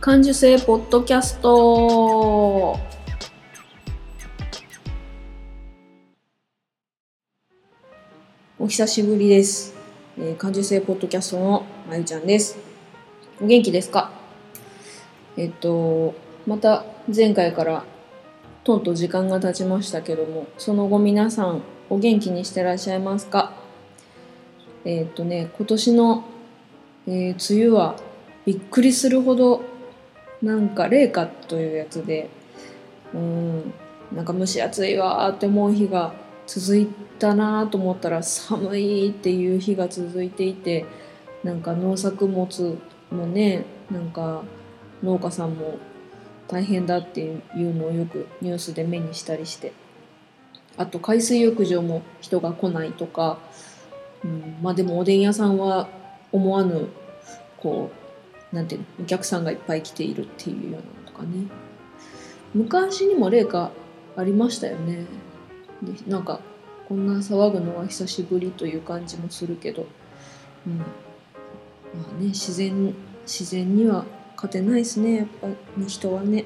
感受性ポッドキャスト。お久しぶりです、えー、感受性ポッドキャストのまゆちゃんです。お元気ですか？えっとまた前回からとんと時間が経ちましたけどもその後皆さんお元気にしてらっしゃいますか？えっとね今年の、えー梅雨はびっくりするほどなんか冷夏というやつでうんなんか蒸し暑いわって思う日が続いたなと思ったら寒いっていう日が続いていてなんか農作物もねなんか農家さんも大変だっていうのをよくニュースで目にしたりして。あと海水浴場も人が来ないとか、うん、まあでもおでん屋さんは思わぬこうなんていうのお客さんがいっぱい来ているっていうようなのとかね。昔にも例かありましたよね。でなんかこんな騒ぐのは久しぶりという感じもするけど、うん、まあね自然自然には勝てないですねやっぱり人はね。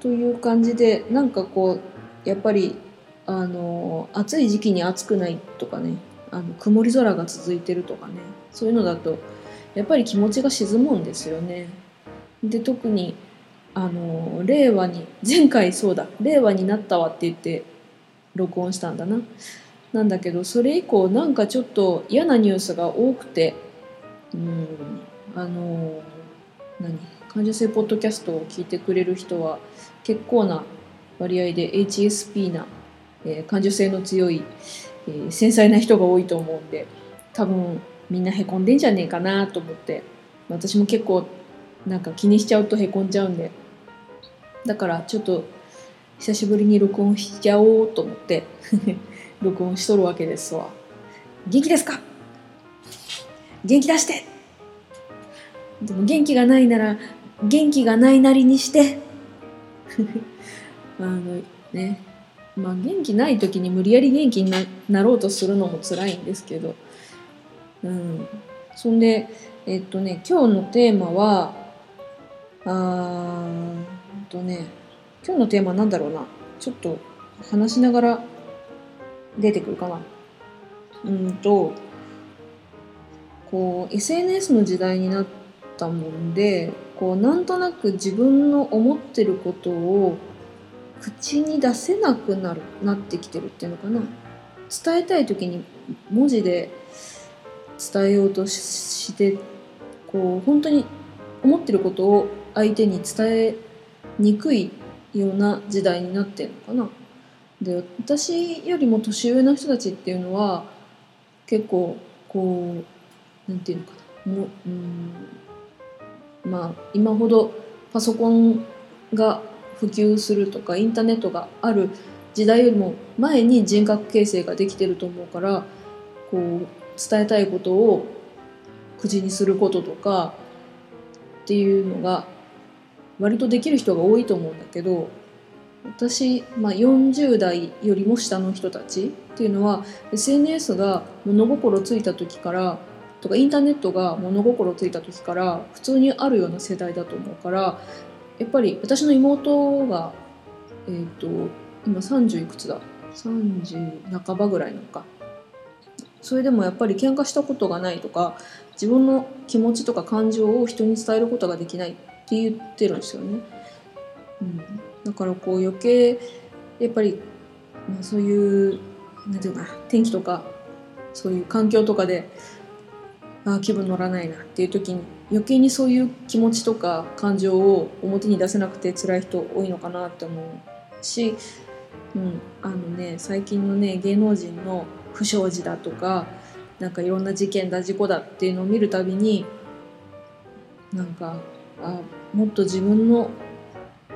という感じでなんかこうやっぱりあの暑い時期に暑くないとかねあの曇り空が続いてるとかね。そういうのだとやっぱり気持ちが沈むんですよね。で特にあの令和に 前回そうだ令和になったわって言って録音したんだな。なんだけどそれ以降なんかちょっと嫌なニュースが多くてうんあの何感受性ポッドキャストを聞いてくれる人は結構な割合で HSP な、えー感受性の強い、えー繊細な人が多いと思うんで多分みんなへこんでんじゃねえかなと思って。私も結構なんか気にしちゃうとへこんじゃうんで。だからちょっと久しぶりに録音しちゃおうと思って。録音しとるわけですわ。元気ですか？元気出して。でも元気がないなら元気がないなりにして。あのね。まあ元気ない時に無理やり元気になろうとするのも辛いんですけど。うん。そんでえっとね今日のテーマはあーうんとね今日のテーマなんだろうな。ちょっと話しながら出てくるかな。うんとこう SNS の時代になったもんでこうなんとなく自分の思ってることを口に出せなくなるなってきてるっていうのかな。伝えたい時に文字で伝えようとしてこう本当に思ってることを相手に伝えにくいような時代になってるのかな。で私よりも年上の人たちっていうのは結構こうなんていうのかなもううんまあ今ほどパソコンが普及するとかインターネットがある時代よりも前に人格形成ができてると思うからこう伝えたいことを口にすることとかっていうのが割とできる人が多いと思うんだけど私、まあ、40代よりも下の人たちっていうのは SNS が物心ついた時からとかインターネットが物心ついた時から普通にあるような世代だと思うからやっぱり私の妹が、えー、と今30いくつだ？30半ばぐらいなのか。それでもやっぱり喧嘩したことがないとか自分の気持ちとか感情を人に伝えることができないって言ってるんですよね。うん、だからこう余計やっぱり、まあ、そういうなんていうかな天気とかそういう環境とかであ気分乗らないなっていう時に余計にそういう気持ちとか感情を表に出せなくて辛い人多いのかなって思うし、うん、あのね最近のね芸能人の不祥事だとかなんかいろんな事件だ事故だっていうのを見るたびになんかあもっと自分の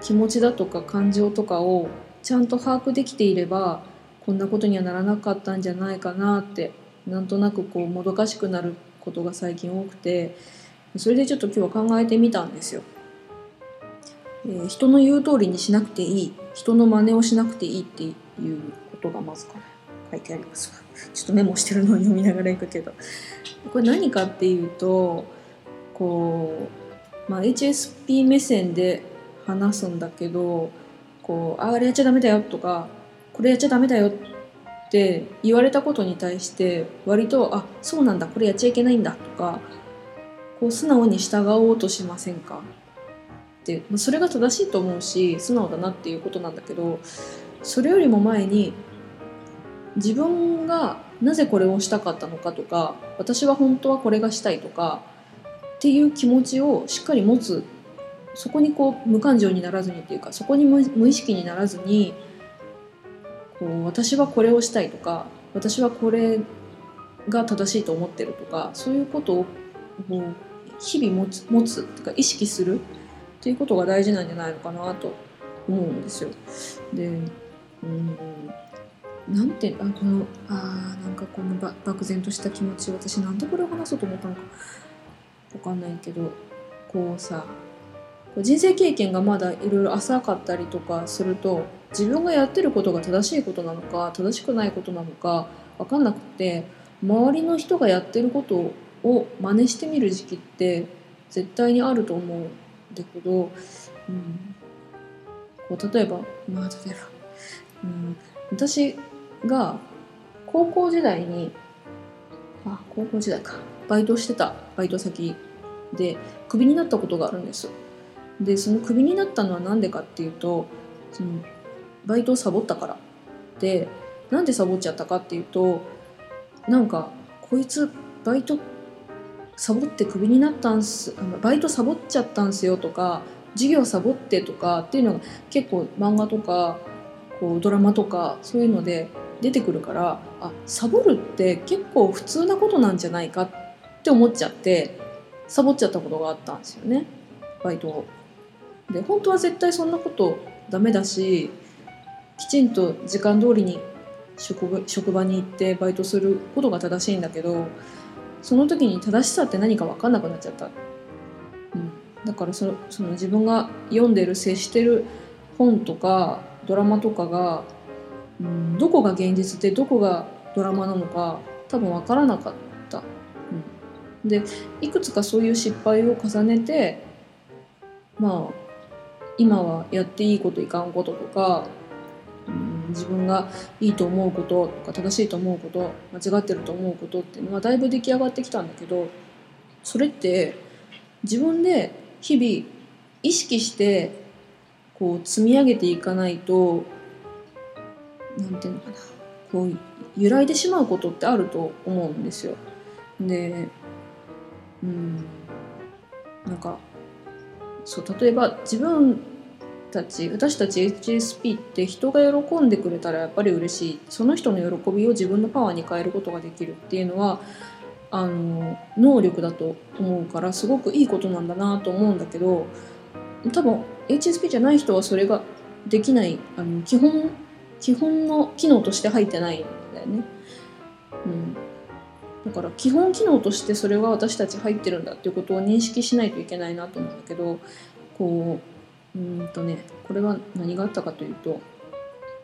気持ちだとか感情とかをちゃんと把握できていればこんなことにはならなかったんじゃないかなってなんとなくこうもどかしくなることが最近多くてそれでちょっと今日は考えてみたんですよ。えー人の言う通りにしなくていい人の真似をしなくていいっていうことがまずか書いてありますちょっとメモしてるのを読みながらいくけど。これ何かっていうとこうまあ、HSP 目線で話すんだけどこうあれやっちゃダメだよとかこれやっちゃダメだよって言われたことに対して割とあそうなんだこれやっちゃいけないんだとかこう素直に従おうとしませんか？ってそれが正しいと思うし素直だなっていうことなんだけどそれよりも前に自分がなぜこれをしたかったのかとか私は本当はこれがしたいとかっていう気持ちをしっかり持つそこにこう無感情にならずにっていうかそこに無意識にならずにこう私はこれをしたいとか私はこれが正しいと思ってるとかそういうことを日々持つ持つとか意識するっていうことが大事なんじゃないのかなと思うんですよ。でうんなんてあこのあなんかこのば漠然とした気持ち私なんでこれを話そうと思ったのか。わかんないけどこうさ人生経験がまだいろいろ浅かったりとかすると自分がやってることが正しいことなのか正しくないことなのか分かんなくて周りの人がやってることを真似してみる時期って絶対にあると思うんだけど、うん、こう例えばまあ例えば、うん、私が高校時代にあ高校時代か。バイトしてた。バイト先でクビになったことがあるんです。でそのクビになったのは何でかっていうとそのバイトをサボったから。でなんでサボっちゃったかっていうとなんかこいつバイトサボってクビになったんすバイトサボっちゃったんすよとか授業サボってとかっていうのが結構漫画とかこうドラマとかそういうので出てくるからあサボるって結構普通なことなんじゃないかって思っちゃってサボっちゃったことがあったんですよね。バイトを。で本当は絶対そんなことダメだしきちんと時間通りに職場職場に行ってバイトすることが正しいんだけどその時に正しさって何か分かんなくなっちゃった、うん、だからそその自分が読んでる接してる本とかドラマとかが、どこが現実でどこがドラマなのか多分分からなかった、うん、でいくつかそういう失敗を重ねてまあ今はやっていいこといかんこととか、うん、自分がいいと思うこととか正しいと思うこと間違ってると思うことっていうのはだいぶ出来上がってきたんだけどそれって自分で日々意識してこう積み上げていかないと何て言うのかな。こう揺らいでしまうことってあると思うんですよ。でうん。なんかそう例えば自分たち私たち HSP って人が喜んでくれたらやっぱり嬉しい。その人の喜びを自分のパワーに変えることができるっていうのはあの能力だと思うからすごくいいことなんだなと思うんだけど多分 HSP じゃない人はそれができない。あの基本基本の機能として入ってないんだよね。うんだから基本機能としてそれは私たち入ってるんだっていうことを認識しないといけないなと思うんだけどこううんとねこれは何があったかというと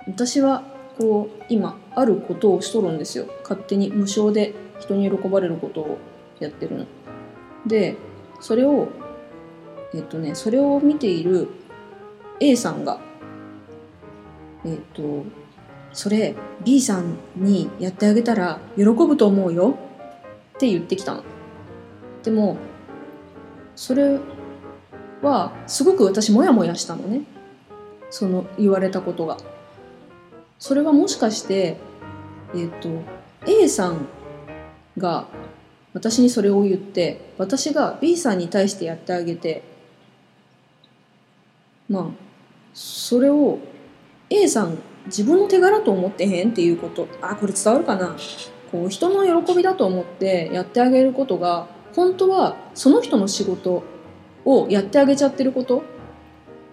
私はこう今あることをしとるんですよ勝手に無償で人に喜ばれることをやってるの。でそれをえっとねそれを見ている A さんがえっとそれ B さんにやってあげたら喜ぶと思うよって言ってきたの。でもそれはすごく私モヤモヤしたのねその言われたことが。それはもしかしてえっ、と A さんが私にそれを言って私が B さんに対してやってあげてまあそれを A さん自分の手柄と思ってへんっていうこと。あこれ伝わるかな？こう人の喜びだと思ってやってあげることが本当はその人の仕事をやってあげちゃってること？っ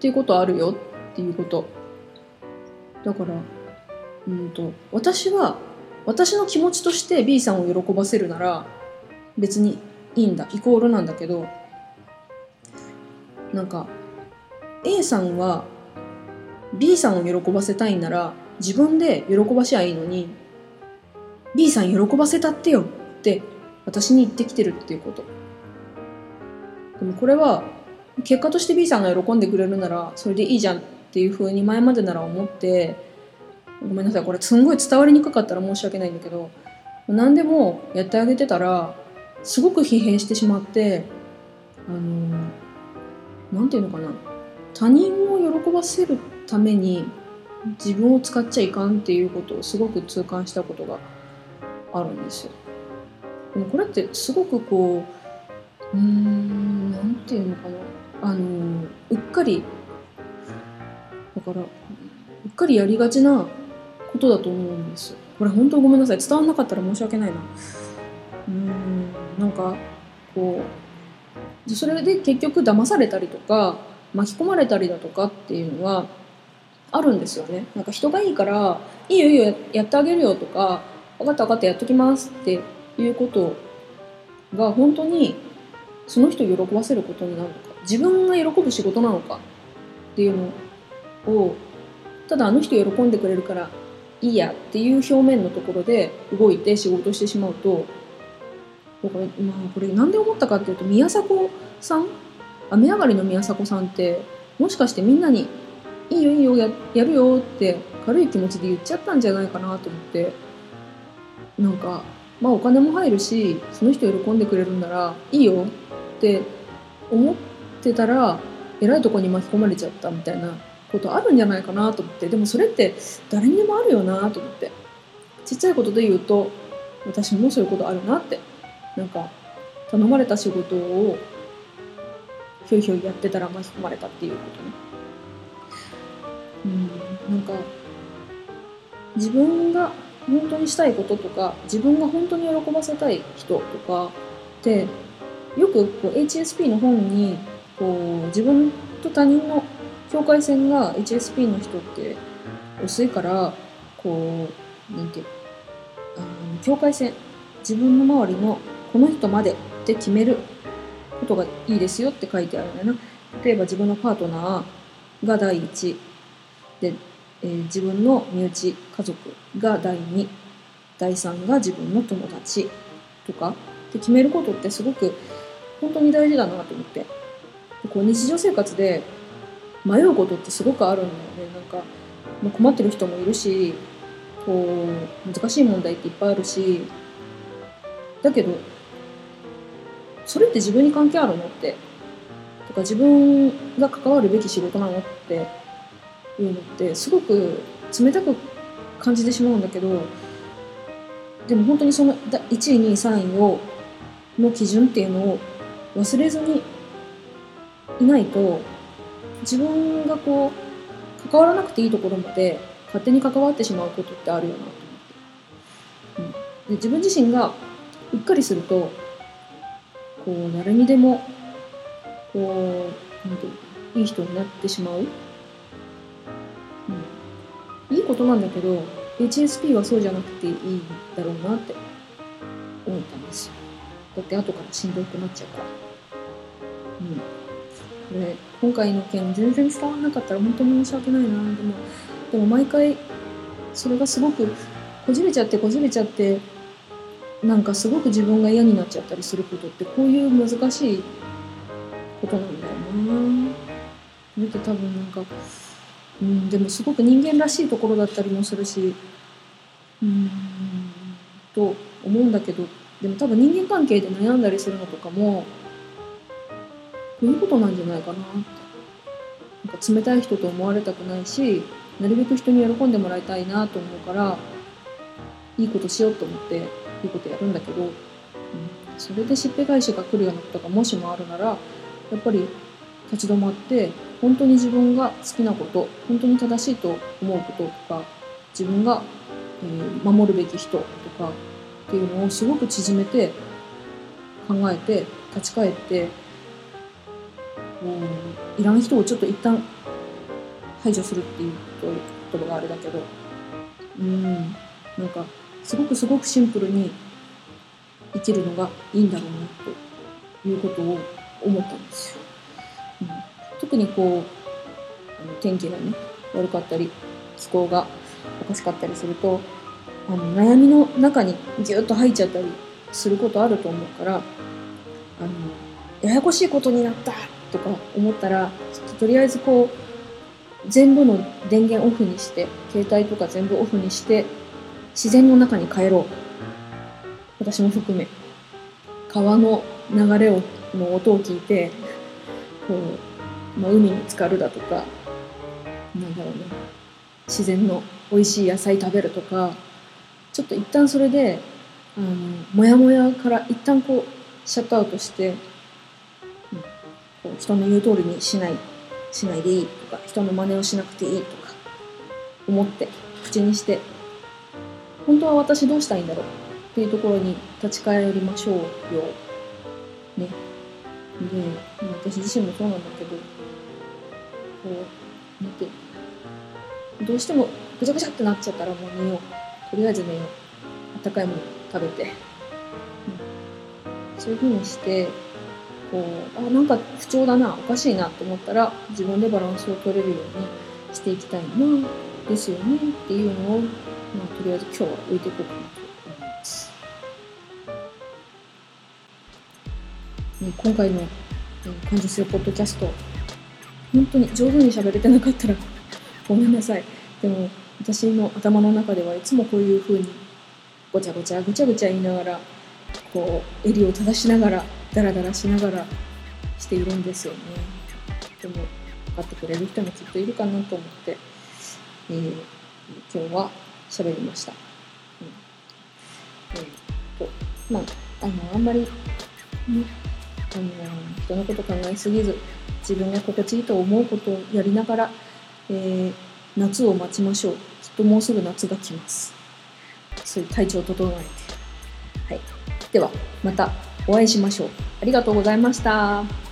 ていうことあるよっていうこと。だからうんと私は私の気持ちとして B さんを喜ばせるなら別にいいんだイコールなんだけどなんか A さんは B さんを喜ばせたいなら自分で喜ばしゃいいのに B さん喜ばせたってよって私に言ってきてるっていうこと。でもこれは結果として B さんが喜んでくれるならそれでいいじゃんっていう風に前までなら思ってごめんなさいこれすんごい伝わりにくかったら申し訳ないんだけど何でもやってあげてたらすごく疲弊してしまってあのなんていうのかな他人を喜ばせるってために自分を使っちゃいかんっていうことをすごく痛感したことがあるんですよ。でもこれってすごくこううーんなんていうのかなあのうっかりだからうっかりやりがちなことだと思うんですよ。これ本当ごめんなさい伝わんなかったら申し訳ないな。うーんなんかこうそれで結局騙されたりとか巻き込まれたりだとかっていうのはあるんですよね。なんか人がいいから「いいよいいよやってあげるよ」とか「分かった分かったやっときます」っていうことが本当にその人を喜ばせることになるのか自分が喜ぶ仕事なのかっていうのをただあの人喜んでくれるからいいやっていう表面のところで動いて仕事してしまうとだからまあこれ何で思ったかっていうと宮迫さん？雨上がりの宮迫さんってもしかしてみんなに「いいよいいよややるよ」って軽い気持ちで言っちゃったんじゃないかなと思って。なんかまあお金も入るしその人喜んでくれるんならいいよって思ってたらえらいとこに巻き込まれちゃったみたいなことあるんじゃないかなと思って。でもそれって誰にでもあるよなと思って。ちっちゃいことで言うと私もそういうことあるなって。なんか頼まれた仕事をひょいひょいやってたら巻き込まれたっていうことね。うん。なんか自分が本当にしたいこととか自分が本当に喜ばせたい人とかってよくこう HSP の本にこう自分と他人の境界線が HSP の人って薄いからこうなんていうあの境界線自分の周りのこの人までって決めることがいいですよって書いてあるんだよな。例えば自分のパートナーが第一。で、えー自分の身内家族が第二第三が自分の友達とかって決めることってすごく本当に大事だなと思って。こう日常生活で迷うことってすごくあるんだよねなんか、まあ、困ってる人もいるしこう難しい問題っていっぱいあるしだけどそれって自分に関係あるのってとか自分が関わるべき仕事なのっていうのってすごく冷たく感じてしまうんだけどでも本当にそのだ1位2位3位をの基準っていうのを忘れずにいないと自分がこう関わらなくていいところまで勝手に関わってしまうことってあるよなと思って、うん、で自分自身がうっかりするとこう誰にでもこうなんていういい人になってしまう、ことなんだけど HSP はそうじゃなくていいんだろうなって思ったんですよ。だって後からしんどくなっちゃうから。うん。これ今回の件全然伝わらなかったら本当に申し訳ないな。でもでも毎回それがすごくこじれちゃってこじれちゃってなんかすごく自分が嫌になっちゃったりすることってこういう難しいことなんだよなそれって多分なんかうんでもすごく人間らしいところだったりもするしうんと思うんだけどでも多分人間関係で悩んだりするのとかもこういうことなんじゃないかなって。なんか冷たい人と思われたくないしなるべく人に喜んでもらいたいなと思うからいいことしようと思っていいことやるんだけど、うん、それでしっぺ返しが来るようなことがもしもあるならやっぱり立ち止まって本当に自分が好きなこと本当に正しいと思うこととか自分が、え守るべき人とかっていうのをすごく縮めて考えて立ち返ってこういらん人をちょっと一旦排除するっていう言葉があれだけどうんなんかすごくすごくシンプルに生きるのがいいんだろうなということを思ったんですよ。特にこう天気がね悪かったり気候がおかしかったりするとあの悩みの中にギュッと入っちゃったりすることあると思うからあのややこしいことになったとか思ったらちょっととりあえずこう全部の電源オフにして携帯とか全部オフにして自然の中に帰ろう。私も含め川の流れをの音を聞いてこう、まあ、海に浸かるだとかなんだろうな自然の美味しい野菜食べるとかちょっと一旦それであのモヤモヤから一旦こうシャットアウトして、うん、こう人の言う通りにしないしないでいいとか人の真似をしなくていいとか思って口にして本当は私どうしたいんだろうっていうところに立ち返りましょうよ。ね。で、私自身もそうなんだけど、こう、見て、どうしてもぐちゃぐちゃってなっちゃったらもう寝よう。とりあえず寝よう。あったかいもの食べて。うん、そういう風にして、こう、あ、なんか不調だな、おかしいなと思ったら、自分でバランスを取れるようにしていきたいな、ですよねっていうのを、まあ、とりあえず今日は置いていこうかなと思います。今回の感受性ポッドキャスト、本当に上手に喋れてなかったら ごめんなさい。でも私の頭の中ではいつもこういう風にごちゃごちゃぐちゃぐちゃ言いながらこう襟を正しながらダラダラしながらしているんですよね。でも分かってくれる人もきっといるかなと思って、えー、今日は喋りました。うんえー、とまああのあんまり、ね、あの人のこと考えすぎず自分が心地いいと思うことをやりながらえー、夏を待ちましょう。きっともうすぐ夏が来ます。そういう体調を整えて。はい。では、またお会いしましょう。ありがとうございました。